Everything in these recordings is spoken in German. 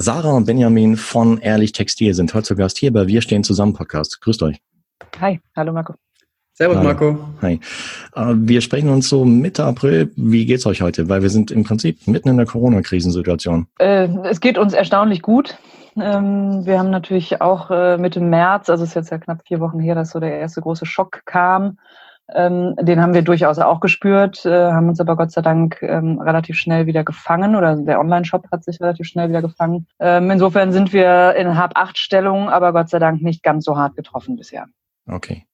Sarah und Benjamin von Ehrlich Textil sind heute zu Gast hier bei Wir stehen zusammen Podcast. Grüßt euch. Hi, hallo Marco. Servus. Marco. Hi. Äh, wir sprechen uns so Mitte April. Wie geht's euch heute? Weil wir sind im Prinzip mitten in der Corona-Krisensituation. Äh, es geht uns erstaunlich gut. Ähm, wir haben natürlich auch äh, Mitte März, also es ist jetzt ja knapp vier Wochen her, dass so der erste große Schock kam. Ähm, den haben wir durchaus auch gespürt, äh, haben uns aber Gott sei Dank ähm, relativ schnell wieder gefangen oder der Online-Shop hat sich relativ schnell wieder gefangen. Ähm, insofern sind wir in Hab-Acht-Stellung, aber Gott sei Dank nicht ganz so hart getroffen bisher. Okay.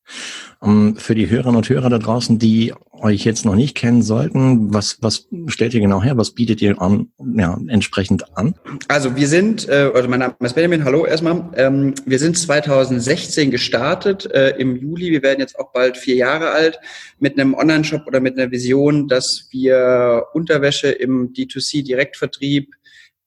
Um, ähm, für die Hörerinnen und Hörer da draußen, die euch jetzt noch nicht kennen sollten, was, was stellt ihr genau her? Was bietet ihr an, ja, entsprechend an? Also wir sind, äh, also mein Name ist Benjamin, hallo erstmal. Ähm, wir sind 2016 gestartet äh, im Juli. Wir werden jetzt auch bald vier Jahre alt mit einem Online-Shop oder mit einer Vision, dass wir Unterwäsche im D2C-Direktvertrieb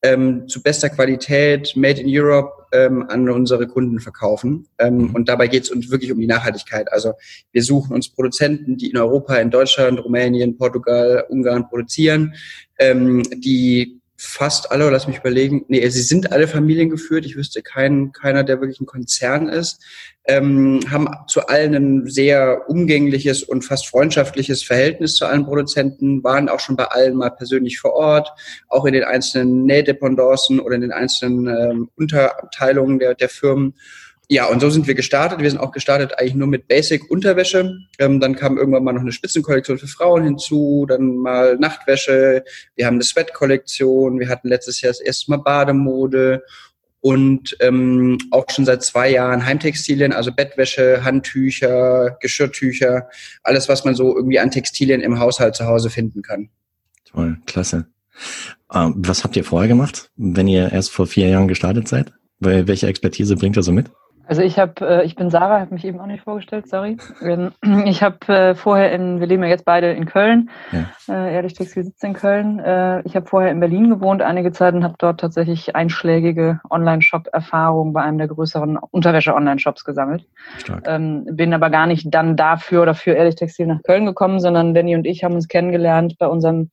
ähm, zu bester Qualität, made in Europe, ähm, an unsere Kunden verkaufen. Ähm, mhm. und dabei geht es uns wirklich um die Nachhaltigkeit. Also wir suchen uns Produzenten, die in Europa, in Deutschland, Rumänien, Portugal, Ungarn produzieren, ähm, die fast alle, lass mich überlegen, nee, sie sind alle familiengeführt. Ich wüsste keinen, keiner, der wirklich ein Konzern ist. Ähm, haben zu allen ein sehr umgängliches und fast freundschaftliches Verhältnis zu allen Produzenten, waren auch schon bei allen mal persönlich vor Ort, auch in den einzelnen Nähdependancen oder in den einzelnen ähm, Unterabteilungen der, der Firmen ja, und so sind wir gestartet. Wir sind auch gestartet eigentlich nur mit Basic-Unterwäsche. Ähm, dann kam irgendwann mal noch eine Spitzenkollektion für Frauen hinzu, dann mal Nachtwäsche. Wir haben eine Sweat-Kollektion. Wir hatten letztes Jahr das erste Mal Bademode und ähm, auch schon seit zwei Jahren Heimtextilien, also Bettwäsche, Handtücher, Geschirrtücher, alles, was man so irgendwie an Textilien im Haushalt zu Hause finden kann. Toll, klasse. Ähm, was habt ihr vorher gemacht, wenn ihr erst vor vier Jahren gestartet seid? Welche Expertise bringt ihr so mit? Also ich habe, äh, ich bin Sarah, habe mich eben auch nicht vorgestellt, sorry. Ähm, ich habe äh, vorher in, wir leben ja jetzt beide in Köln, ja. äh, Ehrlich Textil sitzt in Köln. Äh, ich habe vorher in Berlin gewohnt einige Zeit und habe dort tatsächlich einschlägige Online-Shop-Erfahrungen bei einem der größeren Unterwäsche-Online-Shops gesammelt. Ähm, bin aber gar nicht dann dafür oder für Ehrlich Textil nach Köln gekommen, sondern Benny und ich haben uns kennengelernt bei unserem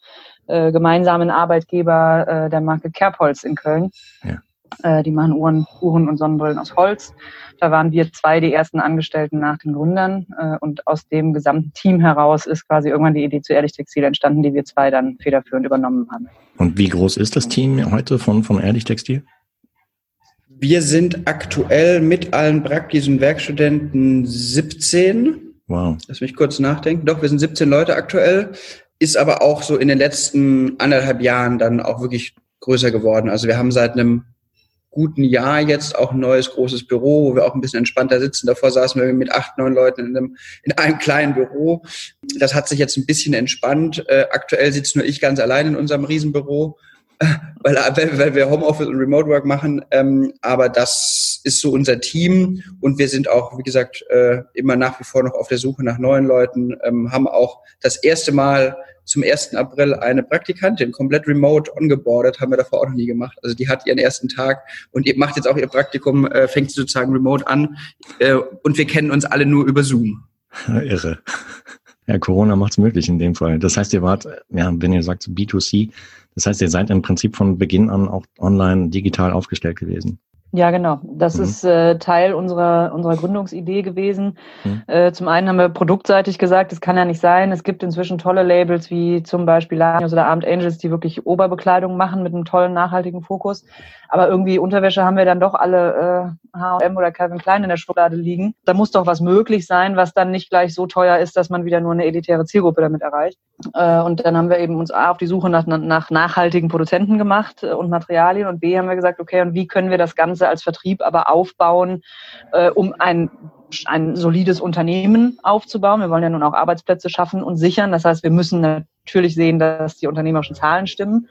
äh, gemeinsamen Arbeitgeber äh, der Marke Kerbholz in Köln. Ja. Äh, die machen Uhren, Uhren und Sonnenbrillen aus Holz. Da waren wir zwei die ersten Angestellten nach den Gründern. Äh, und aus dem gesamten Team heraus ist quasi irgendwann die Idee zu Ehrlich Textil entstanden, die wir zwei dann federführend übernommen haben. Und wie groß ist das Team heute von, von Ehrlich Textil? Wir sind aktuell mit allen Praktis und Werkstudenten 17. Wow. Lass mich kurz nachdenken. Doch, wir sind 17 Leute aktuell. Ist aber auch so in den letzten anderthalb Jahren dann auch wirklich größer geworden. Also wir haben seit einem guten Jahr jetzt auch ein neues großes Büro, wo wir auch ein bisschen entspannter sitzen. Davor saßen wir mit acht, neun Leuten in einem, in einem kleinen Büro. Das hat sich jetzt ein bisschen entspannt. Äh, aktuell sitzt nur ich ganz allein in unserem Riesenbüro, weil, weil wir Homeoffice und Remote Work machen. Ähm, aber das ist so unser Team und wir sind auch, wie gesagt, äh, immer nach wie vor noch auf der Suche nach neuen Leuten, ähm, haben auch das erste Mal zum 1. April eine Praktikantin komplett remote ongeboardet, haben wir davor auch noch nie gemacht. Also die hat ihren ersten Tag und ihr macht jetzt auch ihr Praktikum, äh, fängt sozusagen remote an äh, und wir kennen uns alle nur über Zoom. Irre. Ja, Corona macht es möglich in dem Fall. Das heißt, ihr wart, ja, wenn ihr sagt B2C, das heißt, ihr seid im Prinzip von Beginn an auch online digital aufgestellt gewesen. Ja, genau. Das mhm. ist äh, Teil unserer, unserer Gründungsidee gewesen. Mhm. Äh, zum einen haben wir produktseitig gesagt, es kann ja nicht sein. Es gibt inzwischen tolle Labels wie zum Beispiel Lanios oder Armed Angels, die wirklich Oberbekleidung machen mit einem tollen nachhaltigen Fokus. Aber irgendwie Unterwäsche haben wir dann doch alle äh, H&M oder Calvin Klein in der Schublade liegen. Da muss doch was möglich sein, was dann nicht gleich so teuer ist, dass man wieder nur eine elitäre Zielgruppe damit erreicht. Äh, und dann haben wir eben uns A auf die Suche nach, nach nachhaltigen Produzenten gemacht äh, und Materialien und B haben wir gesagt, okay, und wie können wir das Ganze als Vertrieb aber aufbauen, äh, um ein ein solides Unternehmen aufzubauen. Wir wollen ja nun auch Arbeitsplätze schaffen und sichern. Das heißt, wir müssen natürlich sehen, dass die unternehmerischen Zahlen stimmen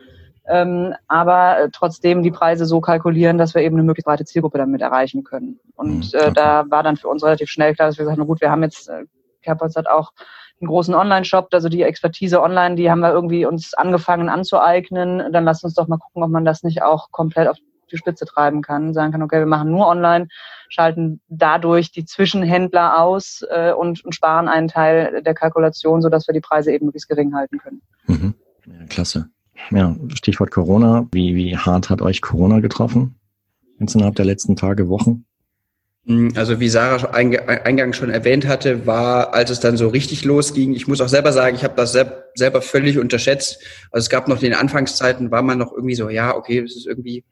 ähm, aber äh, trotzdem die Preise so kalkulieren, dass wir eben eine möglichst breite Zielgruppe damit erreichen können. Und mhm, äh, da war dann für uns relativ schnell klar, dass wir gesagt haben, gut, wir haben jetzt, äh, Kerbholz hat auch einen großen Online-Shop, also die Expertise online, die haben wir irgendwie uns angefangen anzueignen. Dann lasst uns doch mal gucken, ob man das nicht auch komplett auf die Spitze treiben kann, sagen kann, okay, wir machen nur online, schalten dadurch die Zwischenhändler aus äh, und, und sparen einen Teil der Kalkulation, sodass wir die Preise eben möglichst gering halten können. Mhm. Ja, klasse. ja, Stichwort Corona. Wie, wie hart hat euch Corona getroffen? Jetzt innerhalb der letzten Tage, Wochen? Mm, also wie Sarah eingangs schon erwähnt hatte, war, als es dann so richtig losging, ich muss auch selber sagen, ich habe das selber völlig unterschätzt. Also es gab noch in den Anfangszeiten, war man noch irgendwie so, ja, okay, das ist irgendwie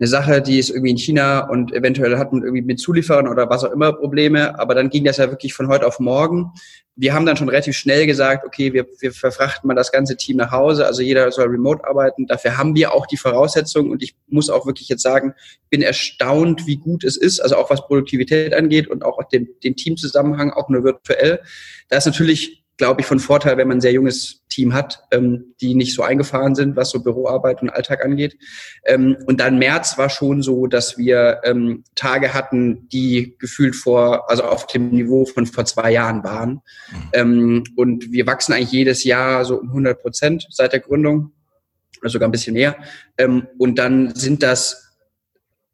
eine Sache, die ist irgendwie in China und eventuell hat man irgendwie mit Zulieferern oder was auch immer Probleme. Aber dann ging das ja wirklich von heute auf morgen. Wir haben dann schon relativ schnell gesagt, okay, wir, wir verfrachten mal das ganze Team nach Hause. Also jeder soll remote arbeiten. Dafür haben wir auch die Voraussetzungen. Und ich muss auch wirklich jetzt sagen, bin erstaunt, wie gut es ist. Also auch was Produktivität angeht und auch den, den Teamzusammenhang, auch nur virtuell. Da ist natürlich glaube ich, von Vorteil, wenn man ein sehr junges Team hat, ähm, die nicht so eingefahren sind, was so Büroarbeit und Alltag angeht. Ähm, und dann März war schon so, dass wir ähm, Tage hatten, die gefühlt vor, also auf dem Niveau von vor zwei Jahren waren. Mhm. Ähm, und wir wachsen eigentlich jedes Jahr so um 100 Prozent seit der Gründung, oder sogar ein bisschen mehr. Ähm, und dann sind das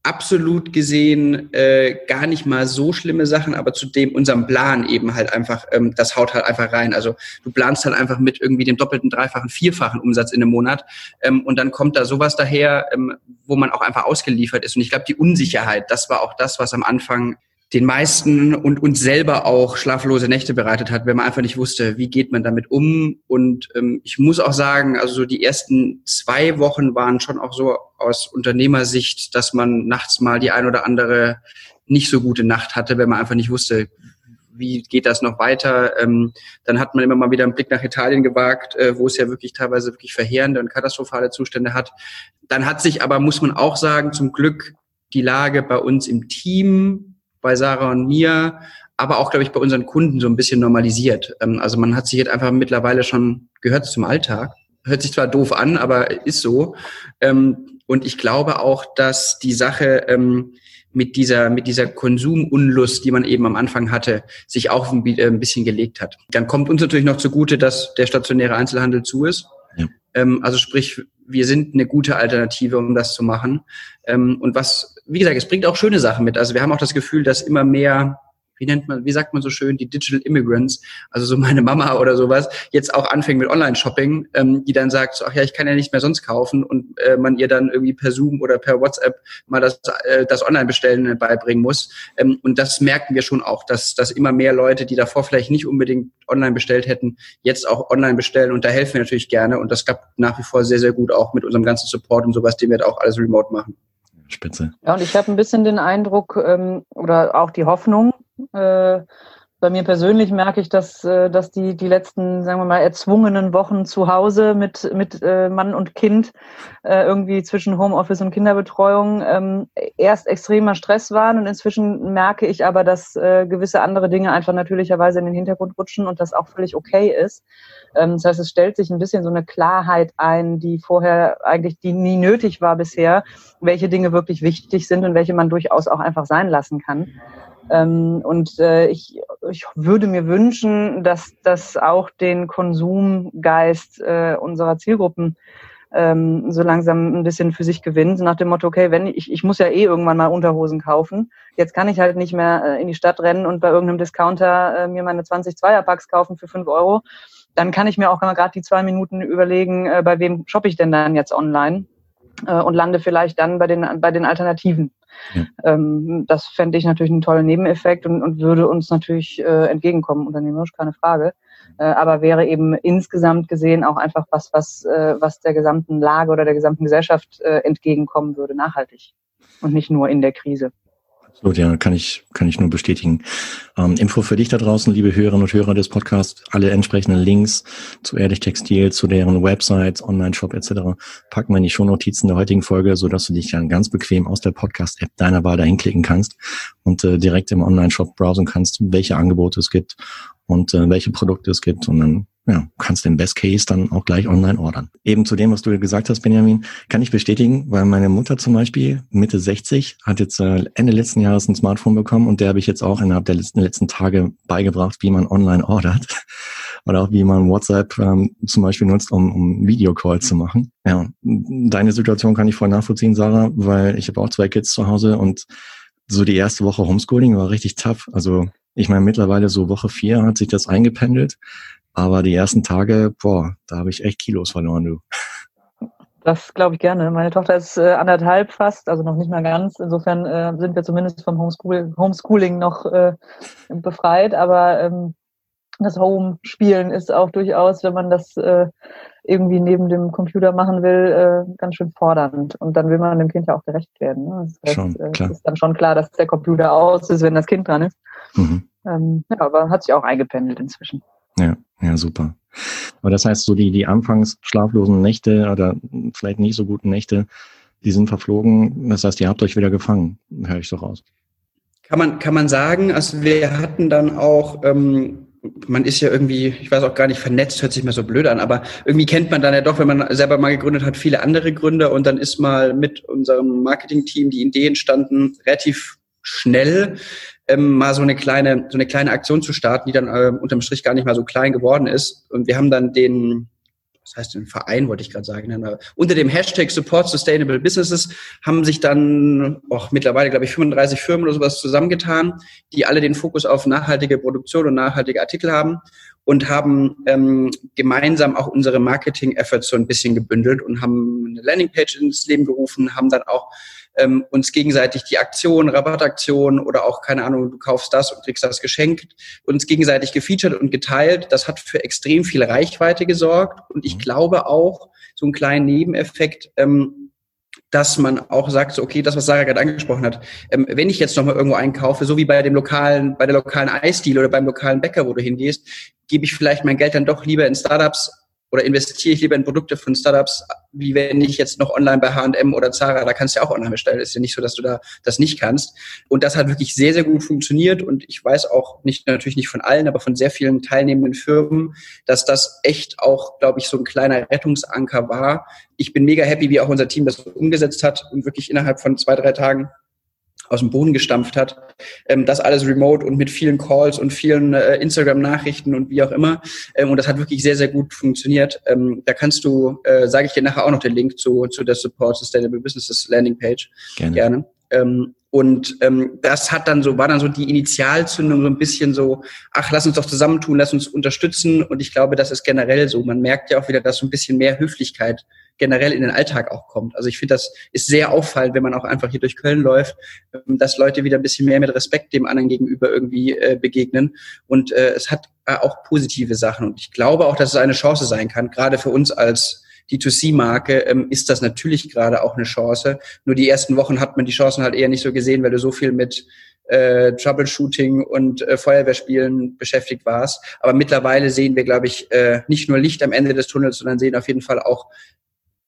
absolut gesehen äh, gar nicht mal so schlimme Sachen, aber zu dem unserem Plan eben halt einfach, ähm, das haut halt einfach rein. Also du planst halt einfach mit irgendwie dem doppelten, dreifachen, vierfachen Umsatz in einem Monat ähm, und dann kommt da sowas daher, ähm, wo man auch einfach ausgeliefert ist. Und ich glaube, die Unsicherheit, das war auch das, was am Anfang den meisten und uns selber auch schlaflose Nächte bereitet hat, wenn man einfach nicht wusste, wie geht man damit um. Und ähm, ich muss auch sagen, also so die ersten zwei Wochen waren schon auch so aus Unternehmersicht, dass man nachts mal die ein oder andere nicht so gute Nacht hatte, wenn man einfach nicht wusste, wie geht das noch weiter. Ähm, dann hat man immer mal wieder einen Blick nach Italien gewagt, äh, wo es ja wirklich teilweise wirklich verheerende und katastrophale Zustände hat. Dann hat sich aber, muss man auch sagen, zum Glück die Lage bei uns im Team bei Sarah und mir, aber auch, glaube ich, bei unseren Kunden so ein bisschen normalisiert. Ähm, also man hat sich jetzt einfach mittlerweile schon gehört zum Alltag. Hört sich zwar doof an, aber ist so. Ähm, und ich glaube auch, dass die Sache ähm, mit dieser, mit dieser Konsumunlust, die man eben am Anfang hatte, sich auch ein bisschen gelegt hat. Dann kommt uns natürlich noch zugute, dass der stationäre Einzelhandel zu ist. Ja. Also sprich, wir sind eine gute Alternative, um das zu machen. Und was wie gesagt, es bringt auch schöne Sachen mit. Also wir haben auch das Gefühl, dass immer mehr wie nennt man, wie sagt man so schön, die Digital Immigrants, also so meine Mama oder sowas, jetzt auch anfängt mit Online-Shopping, ähm, die dann sagt, so, ach ja, ich kann ja nicht mehr sonst kaufen und äh, man ihr dann irgendwie per Zoom oder per WhatsApp mal das, äh, das Online-Bestellen beibringen muss. Ähm, und das merken wir schon auch, dass, dass immer mehr Leute, die davor vielleicht nicht unbedingt online bestellt hätten, jetzt auch online bestellen und da helfen wir natürlich gerne und das klappt nach wie vor sehr, sehr gut auch mit unserem ganzen Support und sowas, den wir auch alles remote machen. Spitze. Ja, und ich habe ein bisschen den Eindruck ähm, oder auch die Hoffnung, äh, bei mir persönlich merke ich, dass, äh, dass die, die letzten, sagen wir mal, erzwungenen Wochen zu Hause mit, mit äh, Mann und Kind äh, irgendwie zwischen Homeoffice und Kinderbetreuung ähm, erst extremer Stress waren und inzwischen merke ich aber, dass gewisse andere Dinge einfach natürlicherweise in den Hintergrund rutschen und das auch völlig okay ist. Ähm, das heißt, es stellt sich ein bisschen so eine Klarheit ein, die vorher eigentlich, die nie nötig war bisher, welche Dinge wirklich wichtig sind und welche man durchaus auch einfach sein lassen kann. Ähm, und äh, ich, ich würde mir wünschen, dass das auch den Konsumgeist äh, unserer Zielgruppen ähm, so langsam ein bisschen für sich gewinnt, nach dem Motto, okay, wenn ich, ich muss ja eh irgendwann mal Unterhosen kaufen, jetzt kann ich halt nicht mehr äh, in die Stadt rennen und bei irgendeinem Discounter äh, mir meine 20 Zweierpacks kaufen für 5 Euro, dann kann ich mir auch gerade die zwei Minuten überlegen, äh, bei wem shoppe ich denn dann jetzt online äh, und lande vielleicht dann bei den, bei den Alternativen. Ja. Ähm, das fände ich natürlich einen tollen Nebeneffekt und, und würde uns natürlich äh, entgegenkommen, unternehmerisch, keine Frage. Äh, aber wäre eben insgesamt gesehen auch einfach was, was, äh, was der gesamten Lage oder der gesamten Gesellschaft entgegenkommen würde, nachhaltig. Und nicht nur in der Krise. Absolut, ja, kann ich, kann ich nur bestätigen. Ähm, Info für dich da draußen, liebe Hörerinnen und Hörer des Podcasts, alle entsprechenden Links zu Ehrlich Textil, zu deren Websites, Online-Shop etc. packen wir in die Shownotizen der heutigen Folge, so dass du dich dann ganz bequem aus der Podcast-App deiner Wahl dahin klicken kannst und äh, direkt im Online-Shop browsen kannst, welche Angebote es gibt und äh, welche Produkte es gibt und dann ja, kannst den Best Case dann auch gleich online ordern. Eben zu dem, was du gesagt hast, Benjamin, kann ich bestätigen, weil meine Mutter zum Beispiel, Mitte 60, hat jetzt äh, Ende letzten Jahres ein Smartphone bekommen und der habe ich jetzt auch innerhalb der letzten, letzten Tage beigebracht, wie man online ordert oder auch wie man WhatsApp ähm, zum Beispiel nutzt, um, um Videocall zu machen. Ja, deine Situation kann ich voll nachvollziehen, Sarah, weil ich habe auch zwei Kids zu Hause und so die erste Woche Homeschooling war richtig tough. Also ich meine, mittlerweile so Woche vier hat sich das eingependelt. Aber die ersten Tage, boah, da habe ich echt Kilos verloren, du. Das glaube ich gerne. Meine Tochter ist äh, anderthalb fast, also noch nicht mal ganz. Insofern äh, sind wir zumindest vom Homeschool Homeschooling noch äh, befreit. Aber ähm, das Home-Spielen ist auch durchaus, wenn man das äh, irgendwie neben dem Computer machen will, äh, ganz schön fordernd. Und dann will man dem Kind ja auch gerecht werden. Ne? Das heißt, schon, äh, klar. ist dann schon klar, dass der Computer aus ist, wenn das Kind dran ist. Mhm. Ähm, ja, aber hat sich auch eingependelt inzwischen. Ja, ja, super. Aber das heißt, so die, die anfangs schlaflosen Nächte oder vielleicht nicht so guten Nächte, die sind verflogen. Das heißt, ihr habt euch wieder gefangen, höre ich so raus. Kann man, kann man sagen, also wir hatten dann auch, ähm, man ist ja irgendwie, ich weiß auch gar nicht, vernetzt, hört sich mal so blöd an, aber irgendwie kennt man dann ja doch, wenn man selber mal gegründet hat, viele andere Gründer und dann ist mal mit unserem Marketing-Team die Idee entstanden, relativ schnell ähm, mal so eine kleine so eine kleine Aktion zu starten, die dann äh, unterm Strich gar nicht mal so klein geworden ist. Und wir haben dann den was heißt den Verein, wollte ich gerade sagen, ne, unter dem Hashtag Support Sustainable Businesses haben sich dann auch mittlerweile, glaube ich, 35 Firmen oder sowas zusammengetan, die alle den Fokus auf nachhaltige Produktion und nachhaltige Artikel haben und haben ähm, gemeinsam auch unsere Marketing-Efforts so ein bisschen gebündelt und haben eine Landingpage ins Leben gerufen, haben dann auch ähm, uns gegenseitig die Aktion, Rabattaktion oder auch, keine Ahnung, du kaufst das und kriegst das geschenkt, uns gegenseitig gefeatured und geteilt. Das hat für extrem viel Reichweite gesorgt. Und ich mhm. glaube auch, so einen kleinen Nebeneffekt, ähm, dass man auch sagt, so, okay, das, was Sarah gerade angesprochen hat, ähm, wenn ich jetzt nochmal irgendwo einkaufe, so wie bei dem lokalen, bei der lokalen Eisdiele oder beim lokalen Bäcker, wo du hingehst, gebe ich vielleicht mein Geld dann doch lieber in Startups oder investiere ich lieber in Produkte von Startups, wie wenn ich jetzt noch online bei H&M oder Zara, da kannst du ja auch online bestellen. Ist ja nicht so, dass du da das nicht kannst. Und das hat wirklich sehr, sehr gut funktioniert. Und ich weiß auch nicht, natürlich nicht von allen, aber von sehr vielen teilnehmenden Firmen, dass das echt auch, glaube ich, so ein kleiner Rettungsanker war. Ich bin mega happy, wie auch unser Team das umgesetzt hat und wirklich innerhalb von zwei, drei Tagen aus dem Boden gestampft hat. Ähm, das alles remote und mit vielen Calls und vielen äh, Instagram-Nachrichten und wie auch immer. Ähm, und das hat wirklich sehr, sehr gut funktioniert. Ähm, da kannst du, äh, sage ich dir nachher auch noch den Link zu, zu der Support Sustainable Businesses Landing Page. Gerne. Gerne. Ähm, und ähm, das hat dann so, war dann so die Initialzündung so ein bisschen so, ach, lass uns doch zusammentun, lass uns unterstützen. Und ich glaube, das ist generell so. Man merkt ja auch wieder, dass so ein bisschen mehr Höflichkeit generell in den Alltag auch kommt. Also ich finde, das ist sehr auffallend, wenn man auch einfach hier durch Köln läuft, ähm, dass Leute wieder ein bisschen mehr mit Respekt dem anderen gegenüber irgendwie äh, begegnen. Und äh, es hat äh, auch positive Sachen. Und ich glaube auch, dass es eine Chance sein kann, gerade für uns als D2C-Marke ähm, ist das natürlich gerade auch eine Chance. Nur die ersten Wochen hat man die Chancen halt eher nicht so gesehen, weil du so viel mit äh, Troubleshooting und äh, Feuerwehrspielen beschäftigt warst. Aber mittlerweile sehen wir, glaube ich, äh, nicht nur Licht am Ende des Tunnels, sondern sehen auf jeden Fall auch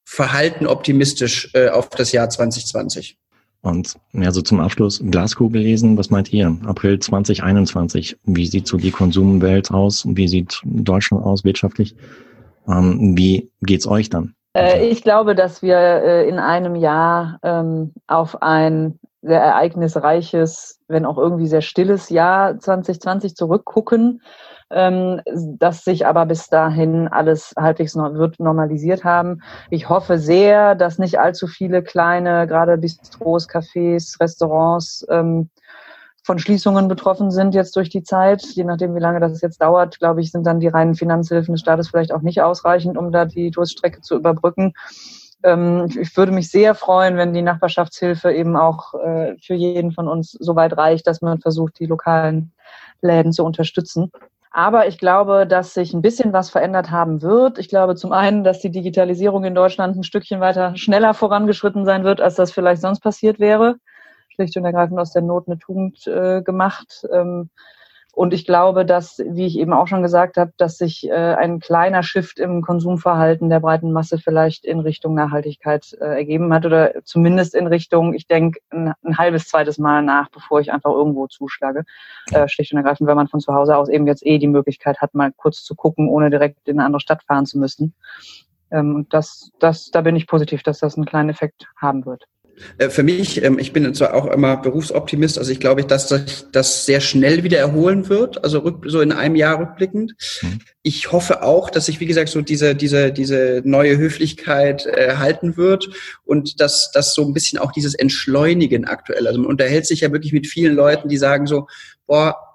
verhalten optimistisch äh, auf das Jahr 2020. Und ja, so zum Abschluss, Glaskugel lesen, was meint ihr? April 2021, wie sieht so die Konsumwelt aus? Wie sieht Deutschland aus wirtschaftlich? Ähm, wie geht's euch dann? Äh, ich glaube, dass wir äh, in einem Jahr ähm, auf ein sehr ereignisreiches, wenn auch irgendwie sehr stilles Jahr 2020 zurückgucken ähm, dass sich aber bis dahin alles halbwegs noch, wird normalisiert haben. Ich hoffe sehr, dass nicht allzu viele kleine, gerade Bistros, Cafés, Restaurants ähm, von Schließungen betroffen sind jetzt durch die Zeit. Je nachdem, wie lange das jetzt dauert, glaube ich, sind dann die reinen Finanzhilfen des Staates vielleicht auch nicht ausreichend, um da die Durststrecke zu überbrücken. Ähm, ich würde mich sehr freuen, wenn die Nachbarschaftshilfe eben auch äh, für jeden von uns so weit reicht, dass man versucht, die lokalen Läden zu unterstützen. Aber ich glaube, dass sich ein bisschen was verändert haben wird. Ich glaube zum einen, dass die Digitalisierung in Deutschland ein Stückchen weiter schneller vorangeschritten sein wird, als das vielleicht sonst passiert wäre. Schlicht und ergreifend aus der Not eine Tugend äh, gemacht. Ähm, und ich glaube, dass, wie ich eben auch schon gesagt habe, dass sich äh, ein kleiner Shift im Konsumverhalten der breiten Masse vielleicht in Richtung Nachhaltigkeit äh, ergeben hat oder zumindest in Richtung, ich denke, ein, ein, halbes, zweites Mal nach, bevor ich einfach irgendwo zuschlage. Äh, schlicht und ergreifend, weil man von zu Hause aus eben jetzt eh die Möglichkeit hat, mal kurz zu gucken, ohne direkt in eine andere Stadt fahren zu müssen. Ähm, und das, das, da bin ich positiv, dass das einen kleinen Effekt haben wird. Äh, für mich, ähm, ich bin zwar auch immer Berufsoptimist, also ich glaube, dass sich das sehr schnell wieder erholen wird, also so in einem Jahr rückblickend. Mhm. Ich hoffe auch, dass sich, wie gesagt, so diese, diese, diese neue Höflichkeit erhalten wird und dass das so ein bisschen auch dieses Entschleunigen aktuell. Also man unterhält sich ja wirklich mit vielen Leuten, die sagen so, boah,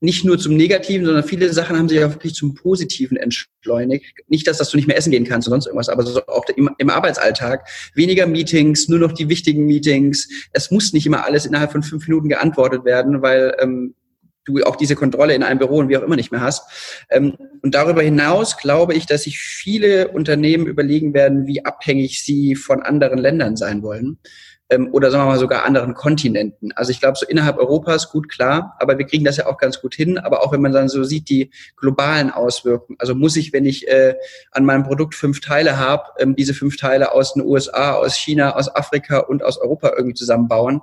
nicht nur zum Negativen, sondern viele Sachen haben sich auch wirklich zum Positiven entschleunigt. Nicht, dass, dass du nicht mehr essen gehen kannst oder sonst irgendwas, aber so auch im, im Arbeitsalltag. Weniger Meetings, nur noch die wichtigen Meetings. Es muss nicht immer alles innerhalb von fünf Minuten geantwortet werden, weil ähm, du auch diese Kontrolle in einem Büro und wie auch immer nicht mehr hast. Ähm, und darüber hinaus glaube ich, dass sich viele Unternehmen überlegen werden, wie abhängig sie von anderen Ländern sein wollen ähm, oder sagen wir mal sogar anderen Kontinenten. Also ich glaube, so innerhalb Europas gut klar, aber wir kriegen das ja auch ganz gut hin. Aber auch wenn man dann so sieht, die globalen Auswirkungen. Also muss ich, wenn ich äh, an meinem Produkt fünf Teile habe, ähm, diese fünf Teile aus den USA, aus China, aus Afrika und aus Europa irgendwie zusammenbauen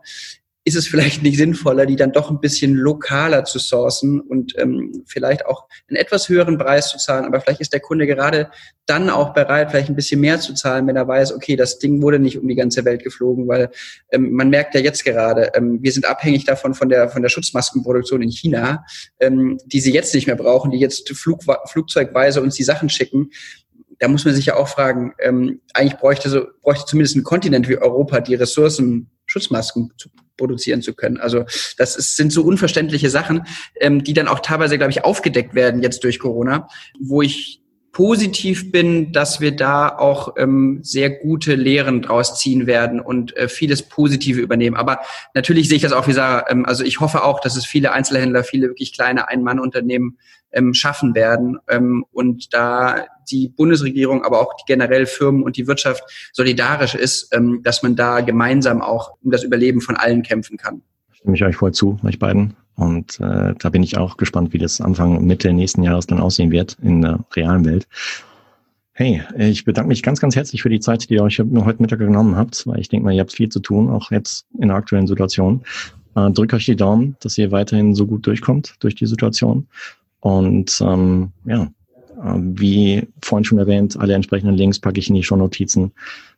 ist es vielleicht nicht sinnvoller, die dann doch ein bisschen lokaler zu sourcen und ähm, vielleicht auch einen etwas höheren Preis zu zahlen. Aber vielleicht ist der Kunde gerade dann auch bereit, vielleicht ein bisschen mehr zu zahlen, wenn er weiß, okay, das Ding wurde nicht um die ganze Welt geflogen, weil ähm, man merkt ja jetzt gerade, ähm, wir sind abhängig davon von der von der Schutzmaskenproduktion in China, ähm, die sie jetzt nicht mehr brauchen, die jetzt Flug, flugzeugweise uns die Sachen schicken da muss man sich ja auch fragen, ähm, eigentlich bräuchte so, bräuchte zumindest ein Kontinent wie Europa die Ressourcen, Schutzmasken zu produzieren zu können. Also das ist, sind so unverständliche Sachen, ähm, die dann auch teilweise, glaube ich, aufgedeckt werden jetzt durch Corona, wo ich positiv bin, dass wir da auch ähm, sehr gute Lehren draus ziehen werden und äh, vieles Positive übernehmen. Aber natürlich sehe ich das auch wie Sarah. Ähm, also ich hoffe auch, dass es viele Einzelhändler, viele wirklich kleine Ein-Mann-Unternehmen ähm, schaffen werden ähm, und da die Bundesregierung, aber auch die generell Firmen und die Wirtschaft solidarisch ist, ähm, dass man da gemeinsam auch um das Überleben von allen kämpfen kann. Stimme ich euch voll zu, euch beiden. Und äh, da bin ich auch gespannt, wie das Anfang Mitte nächsten Jahres dann aussehen wird in der realen Welt. Hey, ich bedanke mich ganz, ganz herzlich für die Zeit, die ihr euch heute Mittag genommen habt, weil ich denke mal, ihr habt viel zu tun, auch jetzt in der aktuellen Situation. Äh, drückt euch die Daumen, dass ihr weiterhin so gut durchkommt durch die Situation. Und ähm, ja, äh, wie vorhin schon erwähnt, alle entsprechenden Links packe ich in die Shownotizen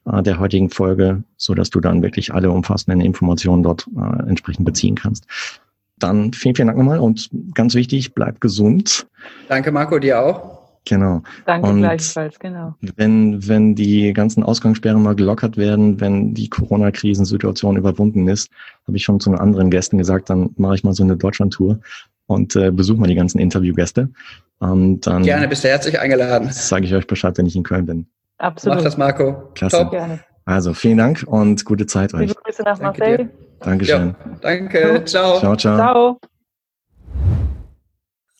äh, der heutigen Folge, so dass du dann wirklich alle umfassenden Informationen dort äh, entsprechend beziehen kannst. Dann vielen, vielen Dank nochmal und ganz wichtig, bleib gesund. Danke, Marco, dir auch. Genau. Danke und gleichfalls, genau. Wenn, wenn die ganzen Ausgangssperren mal gelockert werden, wenn die Corona-Krisensituation überwunden ist, habe ich schon zu anderen Gästen gesagt, dann mache ich mal so eine Deutschland-Tour und äh, besuche mal die ganzen Interviewgäste. Und dann Gerne, bist du herzlich eingeladen. Sage ich euch Bescheid, wenn ich in Köln bin. Absolut. Mach das, Marco. Klasse. Top. Gerne. Also vielen Dank und gute Zeit euch. Liebe Grüße nach Marseille. Dankeschön. Ja, danke. Ciao. Ciao, ciao. Ciao.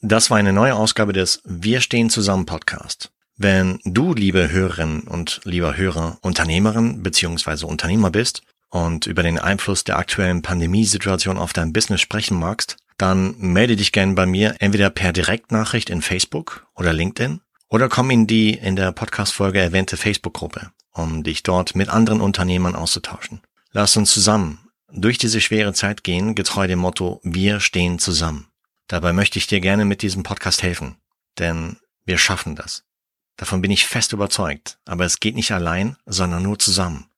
Das war eine neue Ausgabe des Wir stehen zusammen Podcast. Wenn du, liebe Hörerinnen und lieber Hörer, Unternehmerin bzw. Unternehmer bist und über den Einfluss der aktuellen Pandemiesituation auf dein Business sprechen magst, dann melde dich gerne bei mir entweder per Direktnachricht in Facebook oder LinkedIn oder komm in die in der Podcast-Folge erwähnte Facebook-Gruppe, um dich dort mit anderen Unternehmern auszutauschen. Lass uns zusammen durch diese schwere Zeit gehen, getreu dem Motto Wir stehen zusammen. Dabei möchte ich dir gerne mit diesem Podcast helfen, denn wir schaffen das. Davon bin ich fest überzeugt, aber es geht nicht allein, sondern nur zusammen.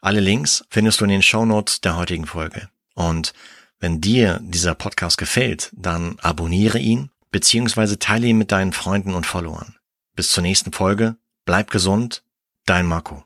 Alle Links findest du in den Show Notes der heutigen Folge. Und wenn dir dieser Podcast gefällt, dann abonniere ihn beziehungsweise teile ihn mit deinen Freunden und Followern. Bis zur nächsten Folge, bleib gesund, dein Marco.